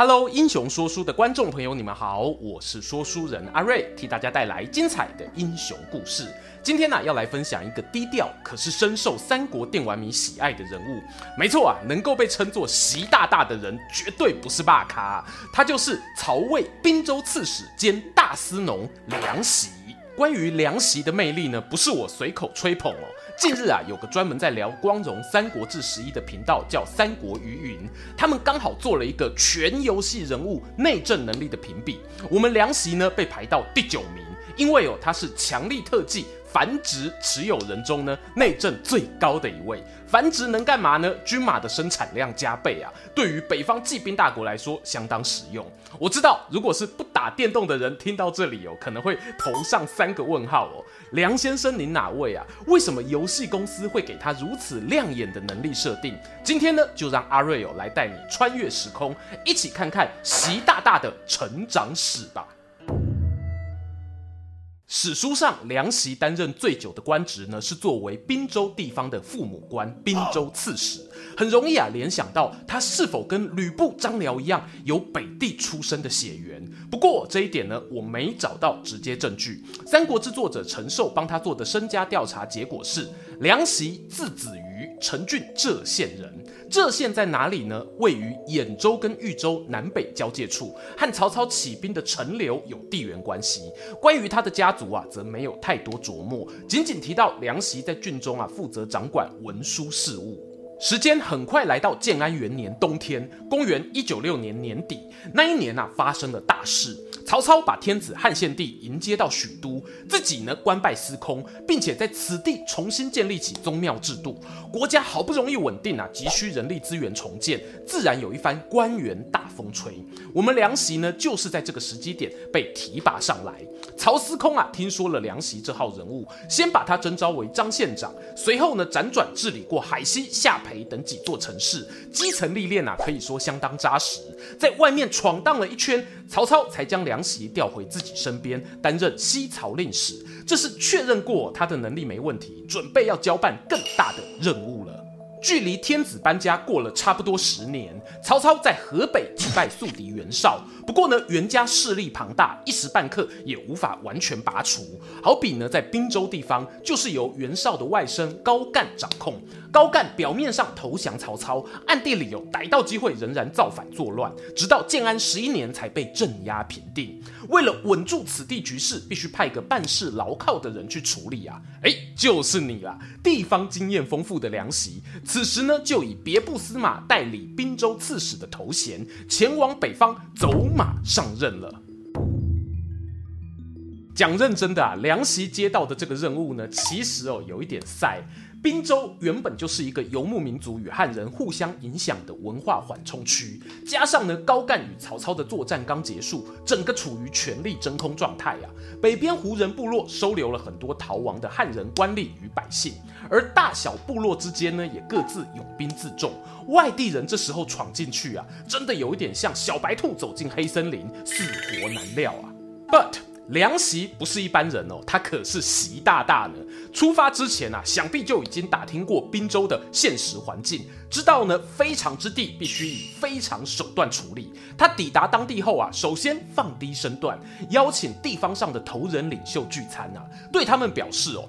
Hello，英雄说书的观众朋友，你们好，我是说书人阿瑞，替大家带来精彩的英雄故事。今天呢、要来分享一个低调，可是深受三国电玩迷喜爱的人物。没错啊，能够被称作习大大的人，绝对不是罢咖，他就是曹魏滨州刺史兼大司农梁袭。关于梁袭的魅力呢，不是我随口吹捧哦。近日啊，有个专门在聊光荣《三国志十一》的频道叫三国余云，他们刚好做了一个全游戏人物内政能力的评比。我们梁席呢被排到第九名，因为哦他是强力特技。繁殖持有人中呢，内政最高的一位。繁殖能干嘛呢？军马的生产量加倍啊，对于北方骑兵大国来说相当实用。我知道，如果是不打电动的人听到这里哦，可能会头上三个问号哦。梁先生，您哪位啊？为什么游戏公司会给他如此亮眼的能力设定？今天呢，就让阿瑞友来带你穿越时空，一起看看习大大的成长史吧。史书上，梁习担任最久的官职呢，是作为滨州地方的父母官，滨州刺史。很容易啊，联想到他是否跟吕布、张辽一样有北地出身的血缘。不过这一点呢，我没找到直接证据。《三国志》作者陈寿帮他做的身家调查结果是，梁习字子瑜，陈郡浙县人。这县在哪里呢？位于兖州跟豫州南北交界处，和曹操起兵的陈留有地缘关系。关于他的家族啊，则没有太多琢磨，仅仅提到梁袭在郡中啊负责掌管文书事务。时间很快来到建安元年冬天，公元一九六年年底，那一年啊发生了大事。曹操把天子汉献帝迎接到许都，自己呢官拜司空，并且在此地重新建立起宗庙制度。国家好不容易稳定啊，急需人力资源重建，自然有一番官员大风吹。我们梁袭呢，就是在这个时机点被提拔上来。曹司空啊，听说了梁袭这号人物，先把他征召为张县长，随后呢辗转治理过海西、下邳等几座城市，基层历练啊，可以说相当扎实。在外面闯荡了一圈，曹操才将凉席调回自己身边，担任西曹令史。这是确认过他的能力没问题，准备要交办更大的任务了。距离天子搬家过了差不多十年，曹操在河北击败宿敌袁绍。不过呢，袁家势力庞大，一时半刻也无法完全拔除。好比呢，在滨州地方，就是由袁绍的外甥高干掌控。高干表面上投降曹操，暗地里有逮到机会仍然造反作乱，直到建安十一年才被镇压平定。为了稳住此地局势，必须派个办事牢靠的人去处理啊！哎，就是你啦，地方经验丰富的梁袭。此时呢，就以别部司马代理滨州刺史的头衔，前往北方走马马上任了。讲认真的啊，凉席接到的这个任务呢，其实哦有一点塞。滨州原本就是一个游牧民族与汉人互相影响的文化缓冲区，加上呢高干与曹操的作战刚结束，整个处于权力真空状态啊。北边胡人部落收留了很多逃亡的汉人官吏与百姓，而大小部落之间呢也各自拥兵自重。外地人这时候闯进去啊，真的有一点像小白兔走进黑森林，死活难料啊。But 梁席不是一般人哦，他可是习大大呢。出发之前啊，想必就已经打听过滨州的现实环境，知道呢非常之地必须以非常手段处理。他抵达当地后啊，首先放低身段，邀请地方上的头人领袖聚餐啊，对他们表示哦，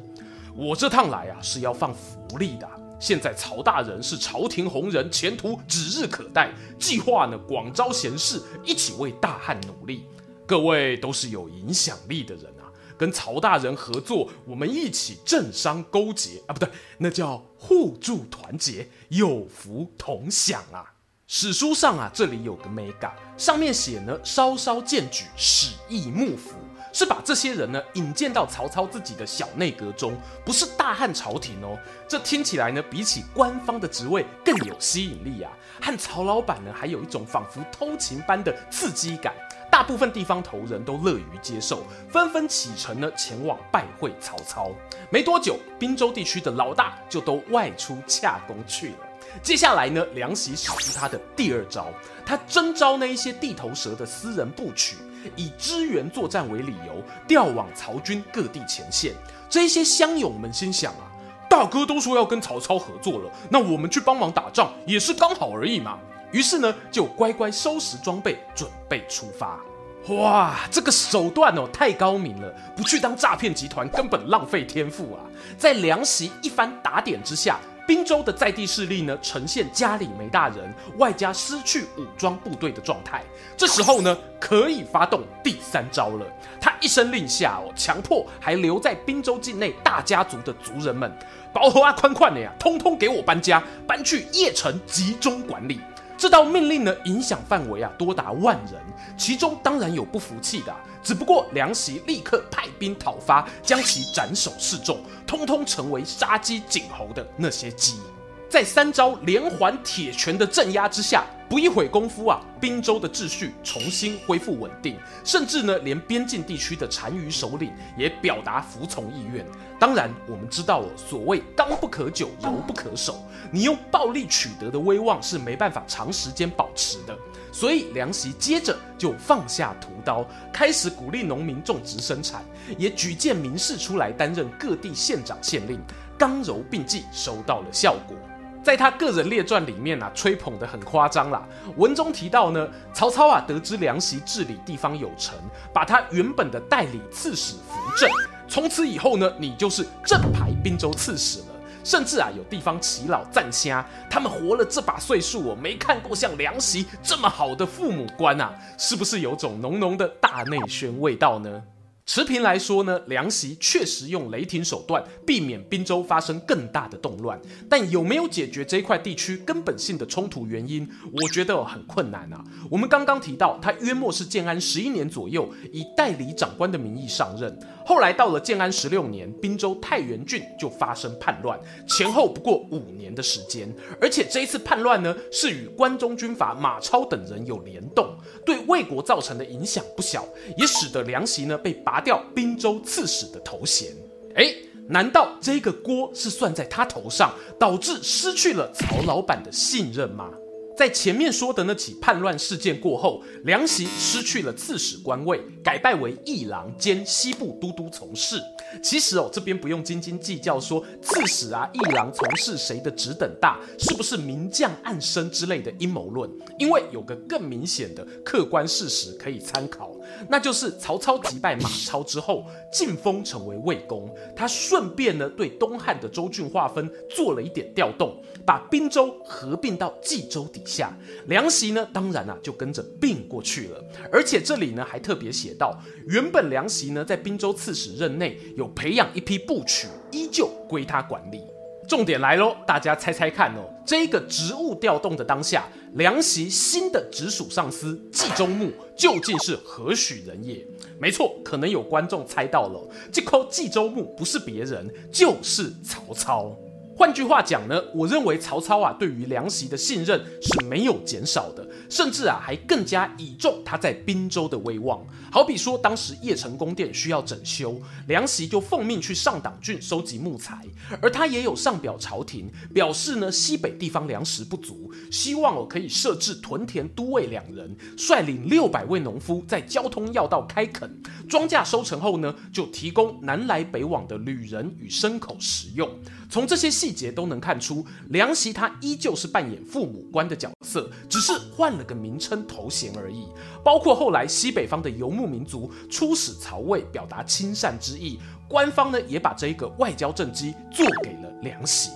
我这趟来啊是要放福利的。现在曹大人是朝廷红人，前途指日可待，计划呢广招贤士，一起为大汉努力。各位都是有影响力的人啊，跟曹大人合作，我们一起政商勾结啊，不对，那叫互助团结，有福同享啊。史书上啊，这里有个 mega，上面写呢，稍稍荐举史议幕府，是把这些人呢引荐到曹操自己的小内阁中，不是大汉朝廷哦。这听起来呢，比起官方的职位更有吸引力啊，和曹老板呢还有一种仿佛偷情般的刺激感。大部分地方头人都乐于接受，纷纷启程呢前往拜会曹操。没多久，滨州地区的老大就都外出洽公去了。接下来呢，梁袭使出他的第二招，他征召那一些地头蛇的私人部曲，以支援作战为理由，调往曹军各地前线。这些乡勇们心想啊，大哥都说要跟曹操合作了，那我们去帮忙打仗也是刚好而已嘛。于是呢，就乖乖收拾装备，准备出发。哇，这个手段哦，太高明了！不去当诈骗集团，根本浪费天赋啊！在梁袭一番打点之下，滨州的在地势力呢，呈现家里没大人，外加失去武装部队的状态。这时候呢，可以发动第三招了。他一声令下哦，强迫还留在滨州境内大家族的族人们，包河啊宽宽的呀，通通给我搬家，搬去邺城集中管理。这道命令呢，影响范围啊多达万人，其中当然有不服气的，只不过梁席立刻派兵讨伐，将其斩首示众，通通成为杀鸡儆猴的那些鸡。在三招连环铁拳的镇压之下，不一会功夫啊，滨州的秩序重新恢复稳定，甚至呢，连边境地区的单于首领也表达服从意愿。当然，我们知道哦，所谓刚不可久，柔不可守，你用暴力取得的威望是没办法长时间保持的。所以，梁袭接着就放下屠刀，开始鼓励农民种植生产，也举荐名士出来担任各地县长县令，刚柔并济，收到了效果。在他个人列传里面啊，吹捧得很夸张啦。文中提到呢，曹操啊得知梁袭治理地方有成，把他原本的代理刺史扶正，从此以后呢，你就是正牌滨州刺史了。甚至啊，有地方耆老赞虾，他们活了这把岁数哦，没看过像梁袭这么好的父母官啊，是不是有种浓浓的大内宣味道呢？持平来说呢，梁席确实用雷霆手段避免滨州发生更大的动乱，但有没有解决这一块地区根本性的冲突原因，我觉得很困难啊。我们刚刚提到，他约莫是建安十一年左右，以代理长官的名义上任。后来到了建安十六年，滨州太原郡就发生叛乱，前后不过五年的时间。而且这一次叛乱呢，是与关中军阀马超等人有联动，魏国造成的影响不小，也使得梁袭呢被拔掉滨州刺史的头衔。诶，难道这个锅是算在他头上，导致失去了曹老板的信任吗？在前面说的那起叛乱事件过后，梁袭失去了刺史官位，改拜为议郎兼西部都督从事。其实哦，这边不用斤斤计较说刺史啊、议郎从事谁的职等大，是不是名将暗生之类的阴谋论，因为有个更明显的客观事实可以参考。那就是曹操击败马超之后，晋封成为魏公，他顺便呢对东汉的州郡划分做了一点调动，把滨州合并到冀州底下。梁袭呢，当然啊就跟着并过去了。而且这里呢还特别写到，原本梁袭呢在滨州刺史任内有培养一批部曲，依旧归他管理。重点来喽，大家猜猜看哦，这个职务调动的当下，梁席新的直属上司冀州牧究竟是何许人也？没错，可能有观众猜到了，这口冀州牧不是别人，就是曹操。换句话讲呢，我认为曹操啊，对于梁袭的信任是没有减少的，甚至啊还更加倚重他在滨州的威望。好比说，当时邺城宫殿需要整修，梁袭就奉命去上党郡收集木材，而他也有上表朝廷，表示呢西北地方粮食不足，希望我可以设置屯田都尉两人，率领六百位农夫在交通要道开垦，庄稼收成后呢，就提供南来北往的旅人与牲口食用。从这些细节都能看出，梁袭他依旧是扮演父母官的角色，只是换了个名称头衔而已。包括后来西北方的游牧民族出使曹魏，表达亲善之意，官方呢也把这一个外交政绩做给了梁袭。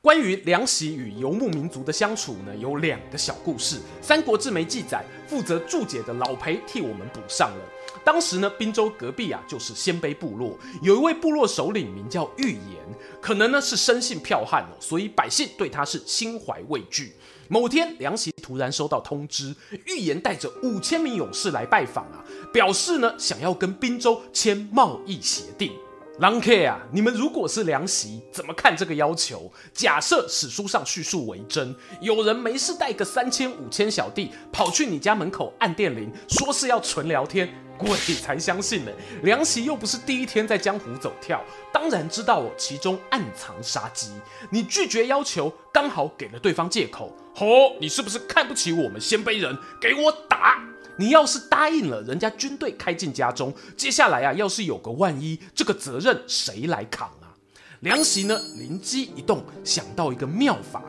关于梁袭与游牧民族的相处呢，有两个小故事，《三国志》没记载，负责注解的老裴替我们补上了。当时呢，滨州隔壁啊，就是鲜卑部落，有一位部落首领名叫豫延，可能呢是生性剽悍哦，所以百姓对他是心怀畏惧。某天，梁袭突然收到通知，豫延带着五千名勇士来拜访啊，表示呢想要跟滨州签贸易协定。狼 K 啊，你们如果是梁袭，怎么看这个要求？假设史书上叙述为真，有人没事带个三千五千小弟跑去你家门口按电铃，说是要纯聊天，鬼才相信呢！梁席又不是第一天在江湖走跳，当然知道其中暗藏杀机。你拒绝要求，刚好给了对方借口。吼、哦，你是不是看不起我们鲜卑人？给我打！你要是答应了，人家军队开进家中，接下来啊，要是有个万一，这个责任谁来扛啊？梁席呢，灵机一动，想到一个妙法。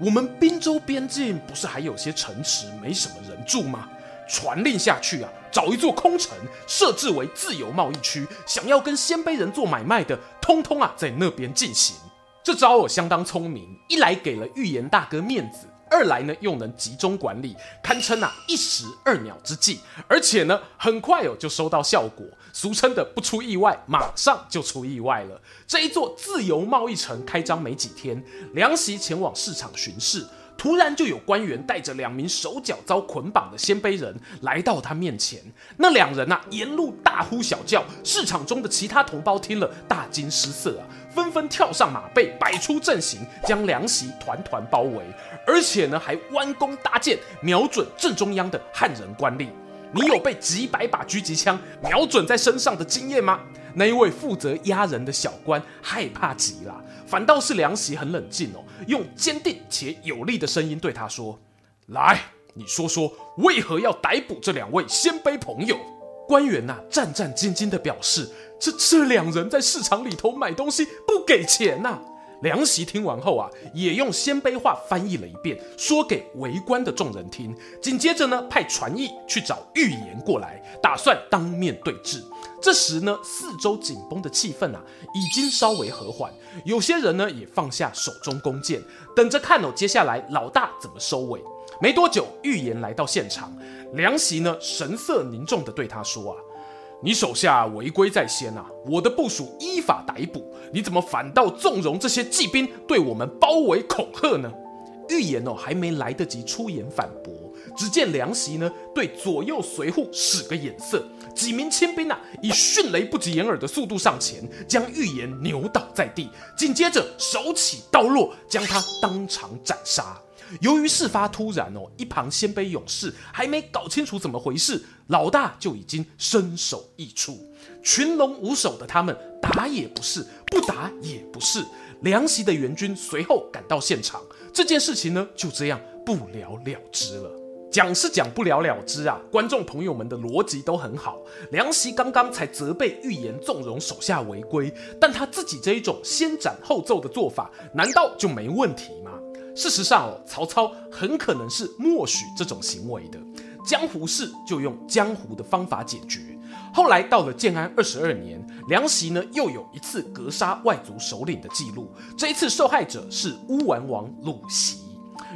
我们滨州边境不是还有些城池没什么人住吗？传令下去啊，找一座空城，设置为自由贸易区，想要跟鲜卑人做买卖的，通通啊在那边进行。这招我相当聪明，一来给了预言大哥面子。二来呢，又能集中管理，堪称啊一石二鸟之计，而且呢，很快哦就收到效果。俗称的不出意外，马上就出意外了。这一座自由贸易城开张没几天，梁袭前往市场巡视。突然就有官员带着两名手脚遭捆绑的鲜卑人来到他面前，那两人啊沿路大呼小叫，市场中的其他同胞听了大惊失色啊，纷纷跳上马背，摆出阵型，将凉席团团包围，而且呢还弯弓搭箭，瞄准正中央的汉人官吏。你有被几百把狙击枪瞄准在身上的经验吗？那一位负责押人的小官害怕极了，反倒是梁袭很冷静哦，用坚定且有力的声音对他说：“来，你说说为何要逮捕这两位鲜卑朋友？”官员呐、战战兢兢地表示：“这这两人在市场里头买东西不给钱呐、”梁袭听完后啊，也用鲜卑话翻译了一遍，说给围观的众人听。紧接着呢，派传役去找预言过来，打算当面对质。这时呢，四周紧绷的气氛啊，已经稍微和缓。有些人呢，也放下手中弓箭，等着看哦，接下来老大怎么收尾。没多久，预言来到现场，梁袭呢，神色凝重地对他说啊。你手下违规在先啊！我的部署依法逮捕，你怎么反倒纵容这些骑兵对我们包围恐吓呢？预言哦，还没来得及出言反驳，只见梁袭呢对左右随护使个眼色，几名亲兵啊以迅雷不及掩耳的速度上前，将预言扭倒在地，紧接着手起刀落，将他当场斩杀。由于事发突然哦，一旁鲜卑勇士还没搞清楚怎么回事，老大就已经身首异处，群龙无首的他们打也不是，不打也不是。梁袭的援军随后赶到现场，这件事情呢就这样不了了之了。讲是讲不了了之啊，观众朋友们的逻辑都很好。梁席刚刚才责备预言纵容手下违规，但他自己这一种先斩后奏的做法，难道就没问题吗？事实上哦，曹操很可能是默许这种行为的。江湖事就用江湖的方法解决。后来到了建安二十二年，梁袭呢又有一次格杀外族首领的记录。这一次受害者是乌丸王鲁袭。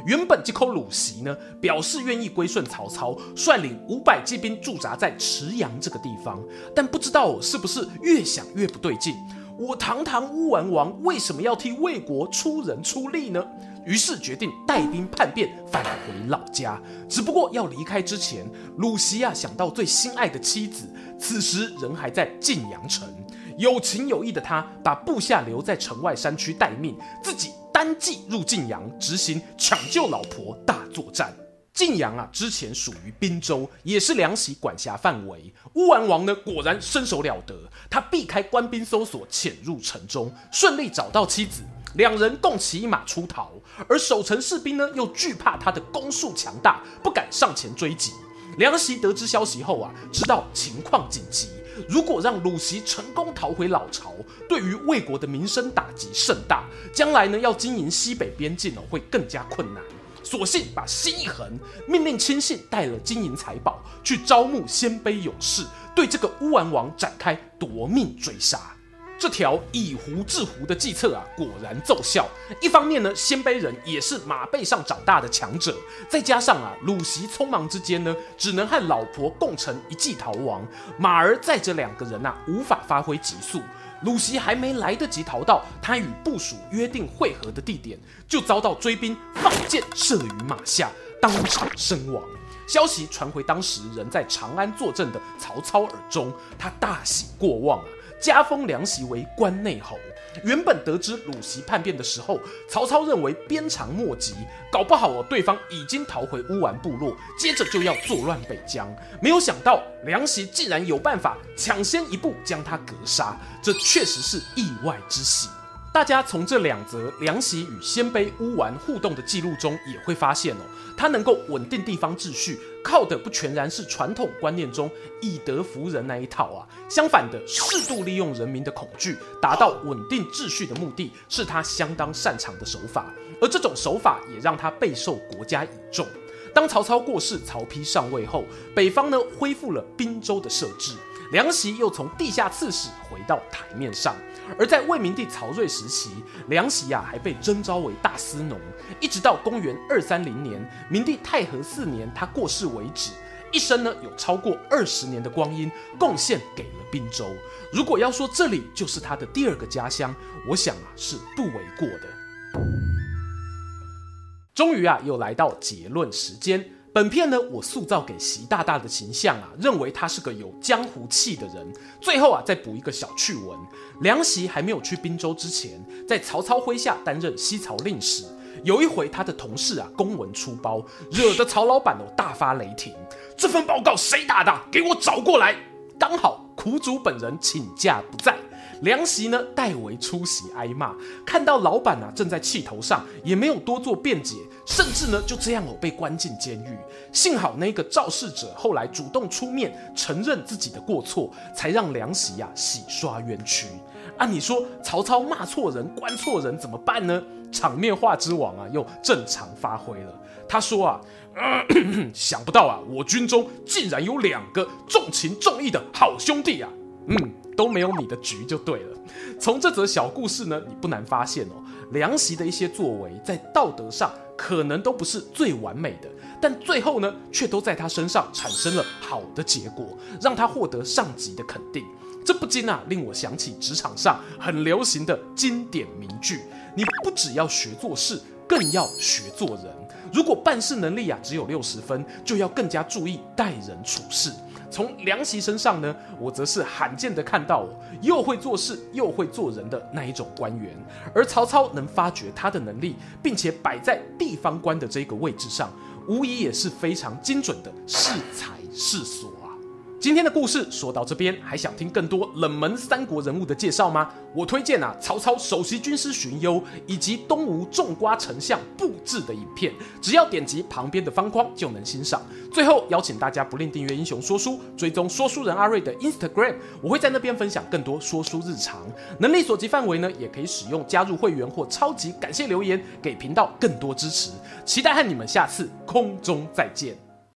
原本这口鲁袭呢表示愿意归顺曹操，率领五百骑兵驻扎在池阳这个地方。但不知道是不是越想越不对劲，我堂堂乌丸王为什么要替魏国出人出力呢？于是决定带兵叛变，返回老家。只不过要离开之前，鲁西啊想到最心爱的妻子，此时人还在晋阳城，有情有义的他把部下留在城外山区待命，自己单骑入晋阳，执行抢救老婆大作战。晋阳啊，之前属于滨州，也是梁袭管辖范围。乌丸王呢，果然身手了得，他避开官兵搜索，潜入城中，顺利找到妻子，两人共骑一马出逃。而守城士兵呢，又惧怕他的攻速强大，不敢上前追击。梁袭得知消息后啊，知道情况紧急，如果让鲁袭成功逃回老巢，对于魏国的名声打击甚大，将来呢，要经营西北边境哦，会更加困难。索性把心一横，命令亲信带了金银财宝去招募鲜卑勇士，对这个乌丸王展开夺命追杀。这条以狐制狐的计策啊，果然奏效。一方面呢，鲜卑人也是马背上长大的强者，再加上啊，鲁袭匆忙之间呢，只能和老婆共乘一骑逃亡，马儿载着两个人啊，无法发挥极速。鲁袭还没来得及逃到他与部属约定会合的地点，就遭到追兵放箭射于马下，当场身亡。消息传回当时人在长安坐镇的曹操耳中，他大喜过望啊。加封梁袭为关内侯。原本得知鲁袭叛变的时候，曹操认为鞭长莫及，搞不好哦，对方已经逃回乌丸部落，接着就要作乱北疆。没有想到梁袭竟然有办法抢先一步将他格杀，这确实是意外之喜。大家从这两则梁袭与鲜卑乌丸互动的记录中也会发现哦，他能够稳定地方秩序，靠的不全然是传统观念中以德服人那一套啊，相反的，适度利用人民的恐惧，达到稳定秩序的目的，是他相当擅长的手法。而这种手法也让他备受国家倚重。当曹操过世，曹丕上位后，北方呢恢复了滨州的设置。梁袭又从地下刺史回到台面上，而在魏明帝曹睿时期，梁袭呀还被征召为大司农，一直到公元二三零年，明帝太和四年他过世为止，一生呢有超过二十年的光阴贡献给了滨州。如果要说这里就是他的第二个家乡，我想啊是不为过的。终于啊又来到结论时间。本片呢，我塑造给习大大的形象啊，认为他是个有江湖气的人。最后啊，再补一个小趣闻：梁习还没有去滨州之前，在曹操麾下担任西曹令史。有一回，他的同事啊公文出包，惹得曹老板哦大发雷霆。这份报告谁打的？给我找过来！刚好苦主本人请假不在。梁袭呢，代为出席挨骂，看到老板啊正在气头上，也没有多做辩解，甚至呢就这样哦被关进监狱。幸好那个肇事者后来主动出面承认自己的过错，才让梁袭呀、啊、洗刷冤屈。按、啊、你说曹操骂错人、关错人怎么办呢？场面话之王啊又正常发挥了。他说啊，想不到啊，我军中竟然有两个重情重义的好兄弟啊，嗯。都没有你的局就对了。从这则小故事呢，你不难发现哦，梁袭的一些作为在道德上可能都不是最完美的，但最后呢，却都在他身上产生了好的结果，让他获得上级的肯定。这不禁啊，令我想起职场上很流行的经典名句：你不只要学做事，更要学做人。如果办事能力啊只有六十分，就要更加注意待人处事。从梁席身上呢，我则是罕见的看到又会做事又会做人的那一种官员，而曹操能发掘他的能力，并且摆在地方官的这个位置上，无疑也是非常精准的适才适所。今天的故事说到这边，还想听更多冷门三国人物的介绍吗？我推荐啊，曹操首席军师荀攸以及东吴种瓜丞相布置的影片，只要点击旁边的方框就能欣赏。最后邀请大家不吝订阅英雄说书，追踪说书人阿瑞的 Instagram，我会在那边分享更多说书日常。能力所及范围呢，也可以使用加入会员或超级感谢留言，给频道更多支持。期待和你们下次空中再见。